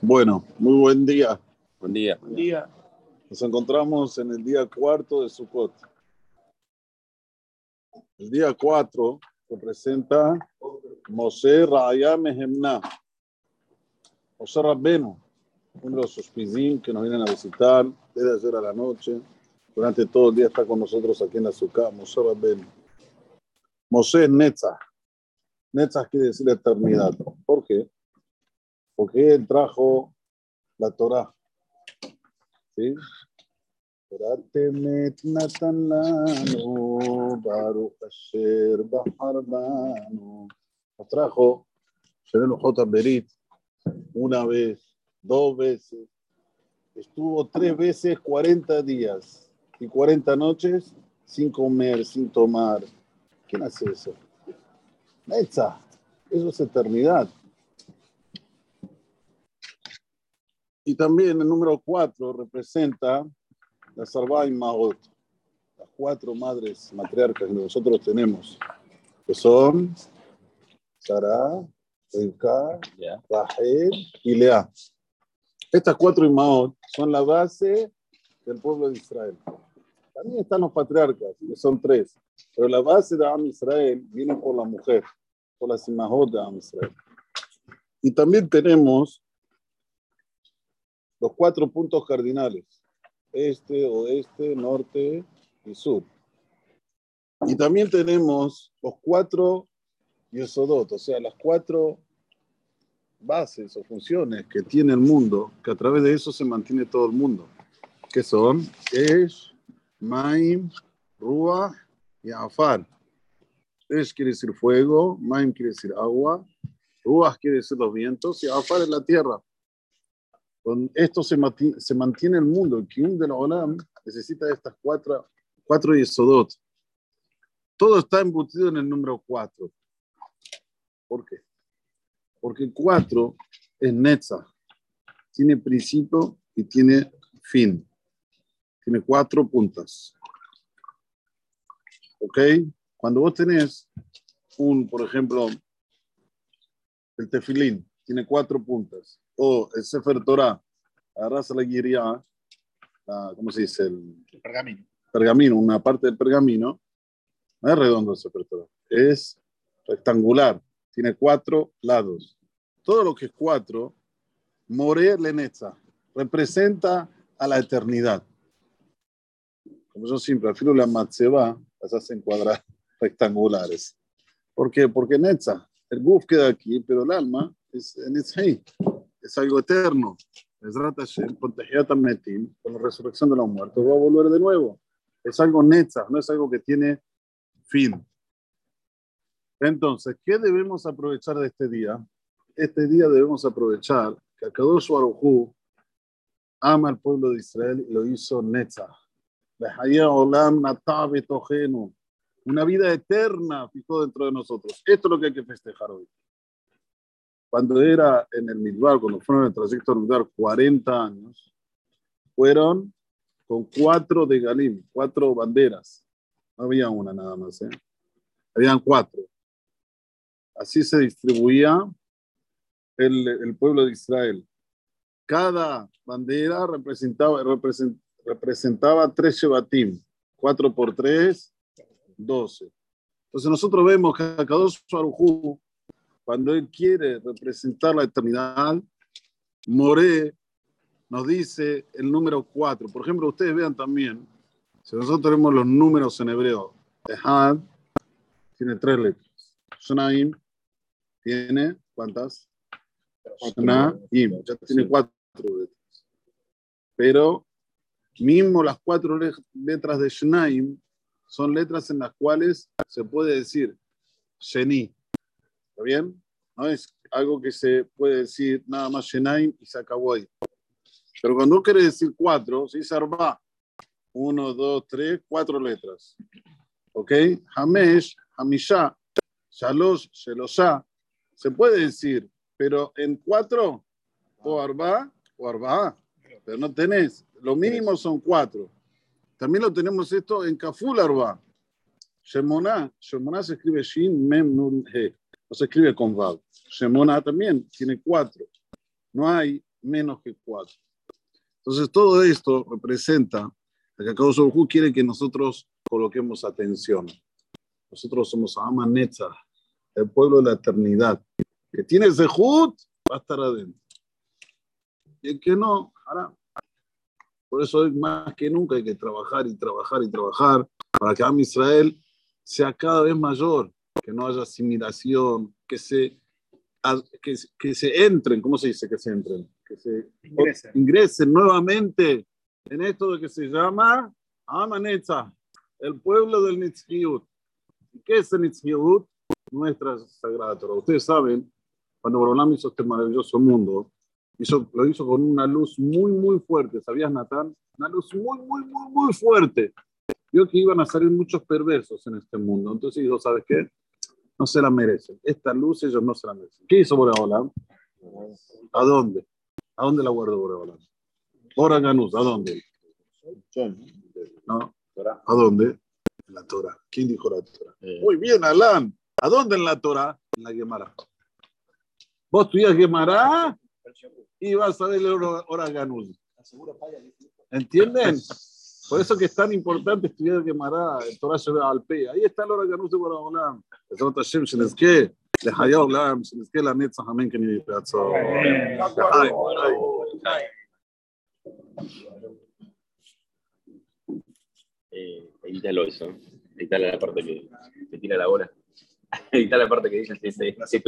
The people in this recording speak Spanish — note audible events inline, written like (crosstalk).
Bueno, muy buen día. Buen día. Buen día. Nos encontramos en el día cuarto de Sukkot. El día cuatro representa Moshe Raya Mehemna. Moshe Rabbenu, uno de los suspizim que nos vienen a visitar desde ayer a la noche. Durante todo el día está con nosotros aquí en la Sukkot, Moshe Rabbenu. Moshe Netzach. Netzach quiere decir eternidad. ¿Por qué? Porque él trajo la Torah. ¿Sí? Temet natan lanu, Baruch asher bahar banu. Nos trajo Shenelu J. Berit una vez, dos veces. Estuvo tres veces 40 días y 40 noches sin comer, sin tomar. ¿Quién hace eso? Netzach. Eso es eternidad. Y también el número cuatro representa la Sarvá y Mahot, las cuatro madres matriarcas que nosotros tenemos, que son Sarah, Rivka. Rahel y Lea. Estas cuatro Imaot son la base del pueblo de Israel. También están los patriarcas, que son tres, pero la base de Am Israel viene por la mujer, por las Imahot de Am Israel. Y también tenemos los cuatro puntos cardinales, este, oeste, norte y sur. Y también tenemos los cuatro Yesodot, o sea, las cuatro bases o funciones que tiene el mundo, que a través de eso se mantiene todo el mundo, que son Esh, Maim, Ruach y Afar. Esh quiere decir fuego, Maim quiere decir agua, Ruach quiere decir los vientos y Afar es la tierra. Con esto se se mantiene el mundo. El Kiyum del Olam necesita estas cuatro, cuatro Yesodot. Todo está embutido en el número cuatro. ¿Por qué? Porque cuatro es Netzach. Tiene principio y tiene fin. Tiene cuatro puntas. ¿Ok? Cuando vos tenés un, por ejemplo, el tefilín, tiene cuatro puntas. O el Sefer Torah, agarras la guiria, la, ¿cómo se dice? El El pergamino. pergamino, una parte del pergamino, no es redondo el Sefer Torah, es rectangular, tiene cuatro lados. Todo lo que es cuatro, More Lenetza, representa a la eternidad. Como yo siempre, afilo la matzeba, las hacen cuadrar (laughs) rectangulares. ¿Por qué? Porque Netza, el guf queda aquí, pero el alma es en Etzhei, es algo eterno. Ezrat Hashem, con con la resurrección de los muertos, va a volver de nuevo. Es algo Netza, no es algo que tiene fin. Entonces, ¿qué debemos aprovechar de este día? Este día debemos aprovechar que Akadosh Baruj ama al pueblo de Israel y lo hizo Netzach. Una vida eterna fijó dentro de nosotros. Esto es lo que hay que festejar hoy. Cuando era en el Midbar, cuando fueron en el trayecto Midbar 40 años, fueron con cuatro de Galim, cuatro banderas. No había una nada más, ¿eh? Habían cuatro. Así se distribuía el, el pueblo de Israel. Cada bandera representaba, represent- representaba tres Shevatim. Cuatro por tres, doce. Entonces nosotros vemos que Kadosh Baruj cuando él quiere representar la eternidad, More nos dice el número cuatro. Por ejemplo, ustedes vean también, si nosotros tenemos los números en hebreo, Ehad tiene tres letras. Shnaim tiene, ¿cuántas? Shnaim, ya tiene cuatro letras. Pero mismo las cuatro le- letras de Shnaim son letras en las cuales se puede decir Sheni. ¿Está bien? No es algo que se puede decir nada más Shenaim y ahí. Pero cuando quiere decir cuatro, se dice Arba. Uno, dos, tres, cuatro letras. ¿Ok? Hamesh, Hamisha, Shalosh, Shelosha. Se puede decir, pero en cuatro, o Arba o Arba. Pero no tenés. Lo mínimo son cuatro. También lo tenemos esto en Kaful Arba. Shemona, Shemona se escribe Shin, Mem, Nun, He. No se escribe con Vav. Shemona también tiene cuatro. No hay menos que cuatro. Entonces, todo esto representa que Akadosh Baruj quiere que nosotros coloquemos atención. Nosotros somos Amanetza, el pueblo de la eternidad. Que tiene Zehut, va a estar adentro. Y el que no, hará. Por eso más que nunca hay que trabajar y trabajar y trabajar para que Am Israel sea cada vez mayor, que no haya asimilación, que se, que, que se entren, ¿cómo se dice que se entren? Que se Ingresen. ingresen nuevamente en esto de que se llama Amanetza, el pueblo del Nitzkiut. ¿Qué es el Nitzkiut? Nuestra sagrada Torah. Ustedes saben, cuando Borolam hizo este maravilloso mundo, hizo, lo hizo con una luz muy, muy fuerte. ¿Sabías, Natán? Una luz muy, muy, muy, muy fuerte. Vio que iban a salir muchos perversos en este mundo. Entonces dijo, ¿sabes qué? No se la merecen. Esta luz ellos no se la merecen. ¿Qué hizo Boreolam? ¿A dónde? ¿A dónde la guardó Boreolam? Ora Ganús, ¿a dónde? ¿No? ¿A dónde? En la Torah. ¿Quién dijo la Torah? Muy bien, Alan. ¿A dónde en la Torah? En la Gemara. Vos estudias Gemara y vas a ver el Ora Ora Ganús. ¿Entienden? Por eso que es tan importante estudiar Gemara, el Torah lleva al P. Ahí está el Ora Ganús de Boreolam. בעזרת השם שנזכה לחיי העולם, שנזכה לנצח אמן כן יהי רצון. לחיים, לחיים. Eh, edítalo eso. Edítale la parte que, que tira la bola. (laughs) Edita la parte que dice, si, si, si tu